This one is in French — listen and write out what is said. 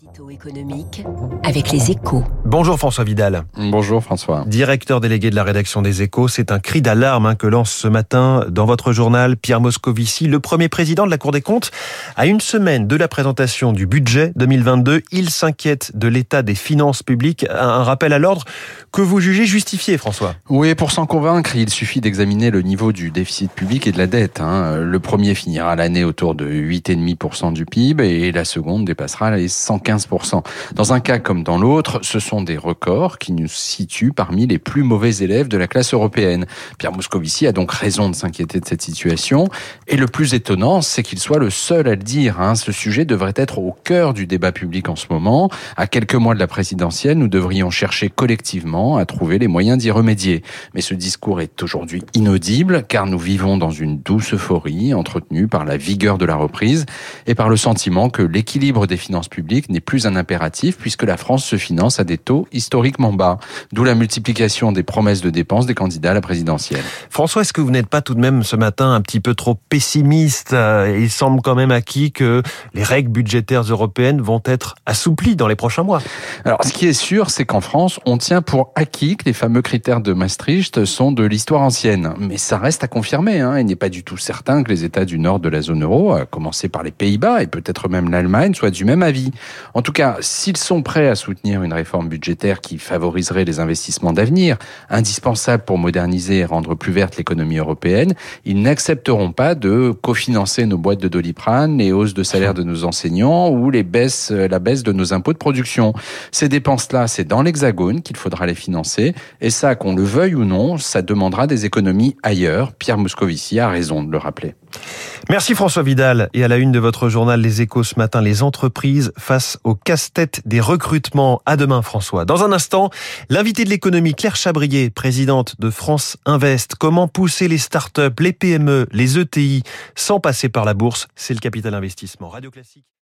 Édito économique avec les échos. Bonjour François Vidal. Bonjour François. Directeur délégué de la rédaction des échos, c'est un cri d'alarme hein, que lance ce matin dans votre journal Pierre Moscovici, le premier président de la Cour des comptes. À une semaine de la présentation du budget 2022, il s'inquiète de l'état des finances publiques. Un rappel à l'ordre que vous jugez justifié François. Oui, pour s'en convaincre, il suffit d'examiner le niveau du déficit public et de la dette. Hein. Le premier finira l'année autour de 8,5% du PIB et la seconde dépassera les 115%. Dans un cas comme dans l'autre, ce sont des records qui nous situent parmi les plus mauvais élèves de la classe européenne. Pierre Moscovici a donc raison de s'inquiéter de cette situation. Et le plus étonnant, c'est qu'il soit le seul à le dire. Hein. Ce sujet devrait être au cœur du débat public en ce moment. À quelques mois de la présidentielle, nous devrions chercher collectivement à trouver les moyens d'y remédier. Mais ce discours est aujourd'hui inaudible car nous vivons dans une douce euphorie entretenue par la vigueur de la reprise et par le sentiment que l'équilibre des finances publiques n'est plus un impératif puisque la France se finance à des taux historiquement bas, d'où la multiplication des promesses de dépenses des candidats à la présidentielle. François, est-ce que vous n'êtes pas tout de même ce matin un petit peu trop pessimiste euh, Il semble quand même acquis que les règles budgétaires européennes vont être assouplies dans les prochains mois? Alors, ce qui est sûr, c'est qu'en France, on tient pour acquis que les fameux critères de Maastricht sont de l'histoire ancienne. Mais ça reste à confirmer. Hein. Il n'est pas du tout certain que les États du nord de la zone euro, à commencer par les Pays-Bas et peut-être même l'Allemagne, soient du même avis. En tout cas, s'ils sont prêts à soutenir une réforme budgétaire qui favoriserait les investissements d'avenir, indispensables pour moderniser et rendre plus verte l'économie européenne, ils n'accepteront pas de cofinancer nos boîtes de doliprane, les hausses de salaire de nos enseignants ou les baisses, la baisse de nos impôts de production. Ces dépenses-là, c'est dans l'Hexagone qu'il faudra les financer. Et ça, qu'on le veuille ou non, ça demandera des économies ailleurs. Pierre Moscovici a raison de le rappeler. Merci François Vidal. Et à la une de votre journal Les Échos ce matin, les entreprises face au casse-tête des recrutements. À demain François. Dans un instant, l'invité de l'économie Claire Chabrier, présidente de France Invest. Comment pousser les startups, les PME, les ETI sans passer par la bourse? C'est le capital investissement. Radio Classique.